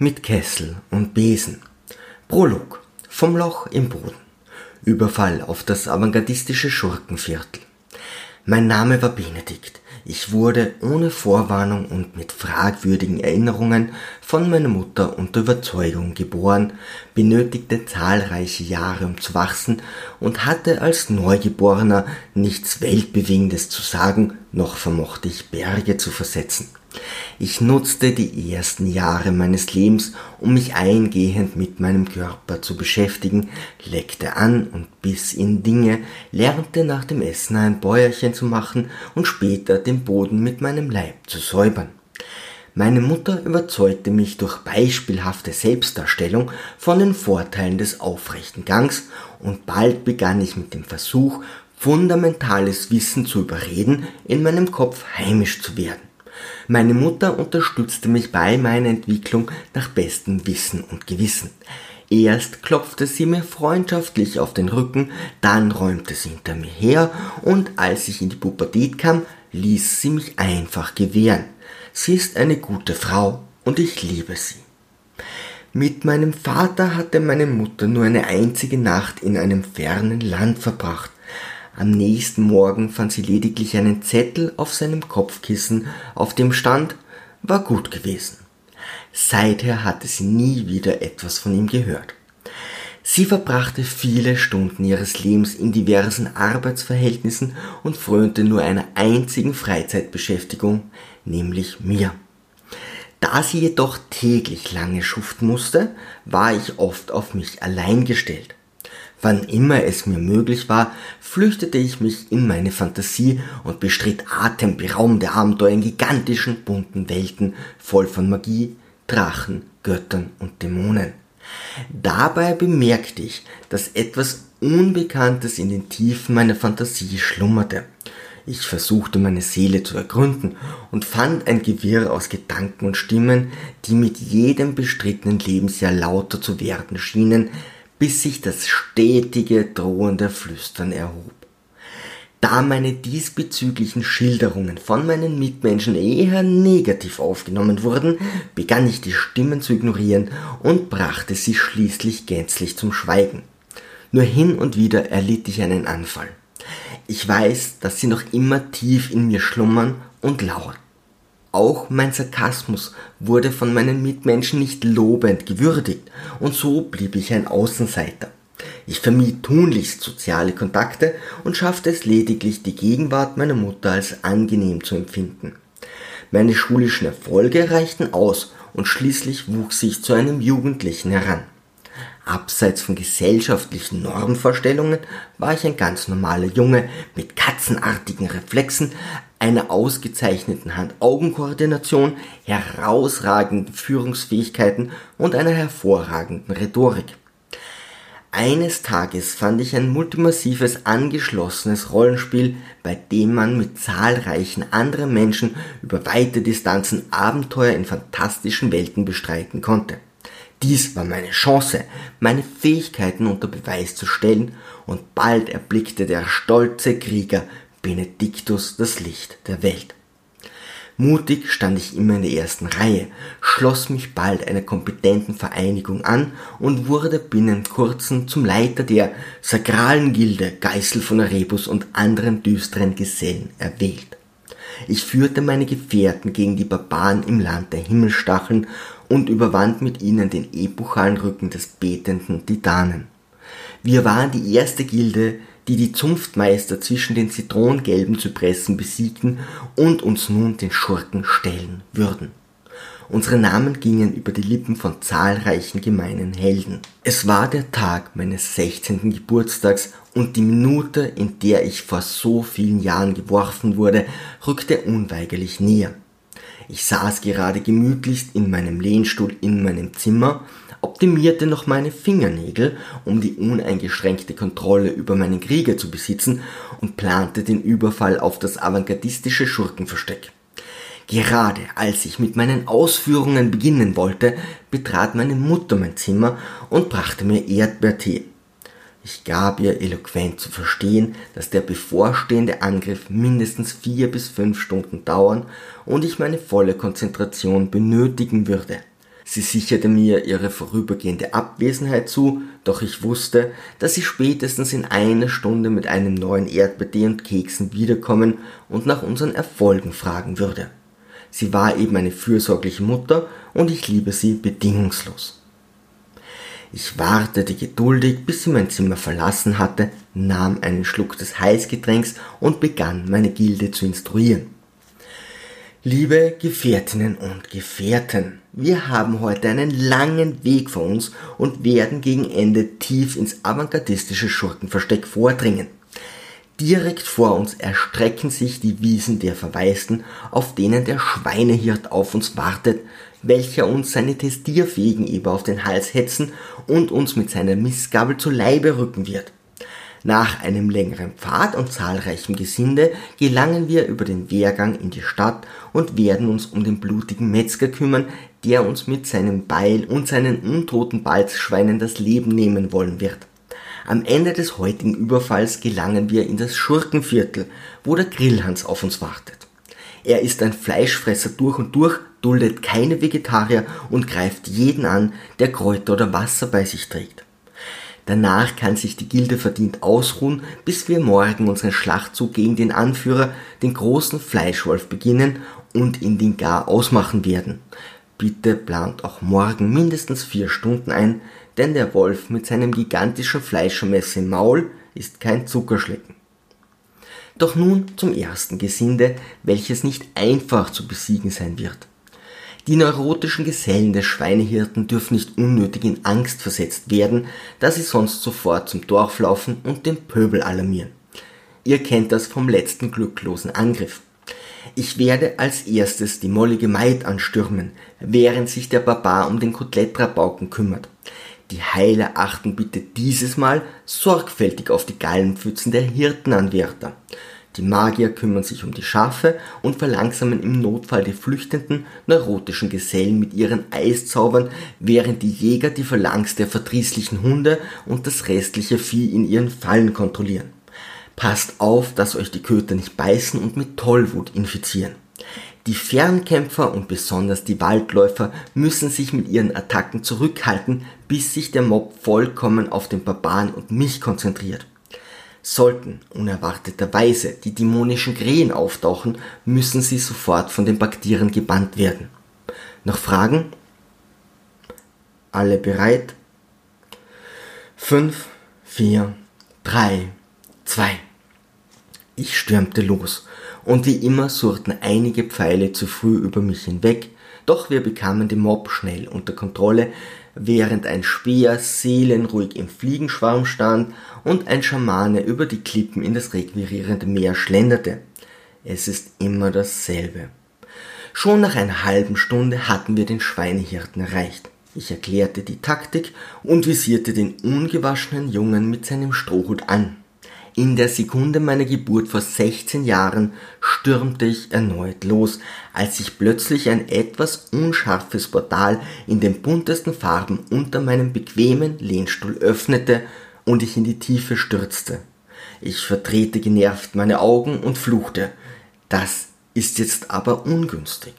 mit Kessel und Besen. Prolog vom Loch im Boden. Überfall auf das avantgardistische Schurkenviertel. Mein Name war Benedikt. Ich wurde ohne Vorwarnung und mit fragwürdigen Erinnerungen von meiner Mutter unter Überzeugung geboren, benötigte zahlreiche Jahre um zu wachsen und hatte als Neugeborener nichts Weltbewegendes zu sagen, noch vermochte ich Berge zu versetzen. Ich nutzte die ersten Jahre meines Lebens, um mich eingehend mit meinem Körper zu beschäftigen, leckte an und biss in Dinge, lernte nach dem Essen ein Bäuerchen zu machen und später den Boden mit meinem Leib zu säubern. Meine Mutter überzeugte mich durch beispielhafte Selbstdarstellung von den Vorteilen des aufrechten Gangs und bald begann ich mit dem Versuch, fundamentales Wissen zu überreden, in meinem Kopf heimisch zu werden. Meine Mutter unterstützte mich bei meiner Entwicklung nach bestem Wissen und Gewissen. Erst klopfte sie mir freundschaftlich auf den Rücken, dann räumte sie hinter mir her und als ich in die Pubertät kam, ließ sie mich einfach gewähren. Sie ist eine gute Frau und ich liebe sie. Mit meinem Vater hatte meine Mutter nur eine einzige Nacht in einem fernen Land verbracht. Am nächsten Morgen fand sie lediglich einen Zettel auf seinem Kopfkissen, auf dem stand, war gut gewesen. Seither hatte sie nie wieder etwas von ihm gehört. Sie verbrachte viele Stunden ihres Lebens in diversen Arbeitsverhältnissen und frönte nur einer einzigen Freizeitbeschäftigung, nämlich mir. Da sie jedoch täglich lange schuften musste, war ich oft auf mich allein gestellt. Wann immer es mir möglich war, flüchtete ich mich in meine Fantasie und bestritt atemberaubende Abenteuer in gigantischen bunten Welten voll von Magie, Drachen, Göttern und Dämonen. Dabei bemerkte ich, dass etwas Unbekanntes in den Tiefen meiner Fantasie schlummerte. Ich versuchte meine Seele zu ergründen und fand ein Gewirr aus Gedanken und Stimmen, die mit jedem bestrittenen Lebensjahr lauter zu werden schienen, bis sich das stetige, drohende Flüstern erhob. Da meine diesbezüglichen Schilderungen von meinen Mitmenschen eher negativ aufgenommen wurden, begann ich die Stimmen zu ignorieren und brachte sie schließlich gänzlich zum Schweigen. Nur hin und wieder erlitt ich einen Anfall. Ich weiß, dass sie noch immer tief in mir schlummern und lauern. Auch mein Sarkasmus wurde von meinen Mitmenschen nicht lobend gewürdigt und so blieb ich ein Außenseiter. Ich vermied tunlichst soziale Kontakte und schaffte es lediglich, die Gegenwart meiner Mutter als angenehm zu empfinden. Meine schulischen Erfolge reichten aus und schließlich wuchs ich zu einem Jugendlichen heran. Abseits von gesellschaftlichen Normvorstellungen war ich ein ganz normaler Junge mit katzenartigen Reflexen, einer ausgezeichneten Hand-Augen-Koordination, herausragenden Führungsfähigkeiten und einer hervorragenden Rhetorik. Eines Tages fand ich ein multimassives angeschlossenes Rollenspiel, bei dem man mit zahlreichen anderen Menschen über weite Distanzen Abenteuer in fantastischen Welten bestreiten konnte. Dies war meine Chance, meine Fähigkeiten unter Beweis zu stellen, und bald erblickte der stolze Krieger Benediktus das Licht der Welt. Mutig stand ich immer in der ersten Reihe, schloss mich bald einer kompetenten Vereinigung an und wurde binnen kurzem zum Leiter der sakralen Gilde Geißel von Erebus und anderen düsteren Gesellen erwählt. Ich führte meine Gefährten gegen die Barbaren im Land der Himmelstacheln und überwand mit ihnen den epochalen Rücken des betenden Titanen. Wir waren die erste Gilde, die die Zunftmeister zwischen den zitronengelben Zypressen besiegten und uns nun den Schurken stellen würden. Unsere Namen gingen über die Lippen von zahlreichen gemeinen Helden. Es war der Tag meines 16. Geburtstags und die Minute, in der ich vor so vielen Jahren geworfen wurde, rückte unweigerlich näher. Ich saß gerade gemütlichst in meinem Lehnstuhl in meinem Zimmer, optimierte noch meine Fingernägel, um die uneingeschränkte Kontrolle über meinen Krieger zu besitzen und plante den Überfall auf das avantgardistische Schurkenversteck. Gerade als ich mit meinen Ausführungen beginnen wollte, betrat meine Mutter mein Zimmer und brachte mir Erdbeertee. Ich gab ihr eloquent zu verstehen, dass der bevorstehende Angriff mindestens vier bis fünf Stunden dauern und ich meine volle Konzentration benötigen würde. Sie sicherte mir ihre vorübergehende Abwesenheit zu, doch ich wusste, dass sie spätestens in einer Stunde mit einem neuen Erdbeertee und Keksen wiederkommen und nach unseren Erfolgen fragen würde. Sie war eben eine fürsorgliche Mutter und ich liebe sie bedingungslos. Ich wartete geduldig, bis sie mein Zimmer verlassen hatte, nahm einen Schluck des Heißgetränks und begann meine Gilde zu instruieren. Liebe Gefährtinnen und Gefährten, wir haben heute einen langen Weg vor uns und werden gegen Ende tief ins avantgardistische Schurkenversteck vordringen. Direkt vor uns erstrecken sich die Wiesen der Verwaisten, auf denen der Schweinehirt auf uns wartet, welcher uns seine testierfähigen Eber auf den Hals hetzen und uns mit seiner Missgabel zu Leibe rücken wird. Nach einem längeren Pfad und zahlreichem Gesinde gelangen wir über den Wehrgang in die Stadt und werden uns um den blutigen Metzger kümmern, der uns mit seinem Beil und seinen untoten Balzschweinen das Leben nehmen wollen wird. Am Ende des heutigen Überfalls gelangen wir in das Schurkenviertel, wo der Grillhans auf uns wartet. Er ist ein Fleischfresser durch und durch, duldet keine Vegetarier und greift jeden an, der Kräuter oder Wasser bei sich trägt. Danach kann sich die Gilde verdient ausruhen, bis wir morgen unseren Schlachtzug gegen den Anführer, den großen Fleischwolf, beginnen und in den Gar ausmachen werden. Bitte plant auch morgen mindestens vier Stunden ein, denn der Wolf mit seinem gigantischen Fleischermesser im Maul ist kein Zuckerschlecken. Doch nun zum ersten Gesinde, welches nicht einfach zu besiegen sein wird. Die neurotischen Gesellen des Schweinehirten dürfen nicht unnötig in Angst versetzt werden, da sie sonst sofort zum Dorf laufen und den Pöbel alarmieren. Ihr kennt das vom letzten glücklosen Angriff. Ich werde als erstes die mollige Maid anstürmen, während sich der Barbar um den Kotlettrabauken kümmert. Die Heiler achten bitte dieses Mal sorgfältig auf die Gallenpfützen der Hirtenanwärter. Die Magier kümmern sich um die Schafe und verlangsamen im Notfall die flüchtenden, neurotischen Gesellen mit ihren Eiszaubern, während die Jäger die Phalanx der verdrießlichen Hunde und das restliche Vieh in ihren Fallen kontrollieren. Passt auf, dass euch die Köter nicht beißen und mit Tollwut infizieren. Die Fernkämpfer und besonders die Waldläufer müssen sich mit ihren Attacken zurückhalten, bis sich der Mob vollkommen auf den Barbaren und mich konzentriert. Sollten unerwarteterweise die dämonischen Krähen auftauchen, müssen sie sofort von den Bakterien gebannt werden. Noch Fragen? Alle bereit? 5, 4, 3, 2. Ich stürmte los, und wie immer surrten einige Pfeile zu früh über mich hinweg, doch wir bekamen den Mob schnell unter Kontrolle, während ein Speer seelenruhig im Fliegenschwarm stand und ein Schamane über die Klippen in das requirierende Meer schlenderte. Es ist immer dasselbe. Schon nach einer halben Stunde hatten wir den Schweinehirten erreicht. Ich erklärte die Taktik und visierte den ungewaschenen Jungen mit seinem Strohhut an. In der Sekunde meiner Geburt vor 16 Jahren stürmte ich erneut los, als sich plötzlich ein etwas unscharfes Portal in den buntesten Farben unter meinem bequemen Lehnstuhl öffnete und ich in die Tiefe stürzte. Ich verdrehte genervt meine Augen und fluchte. Das ist jetzt aber ungünstig.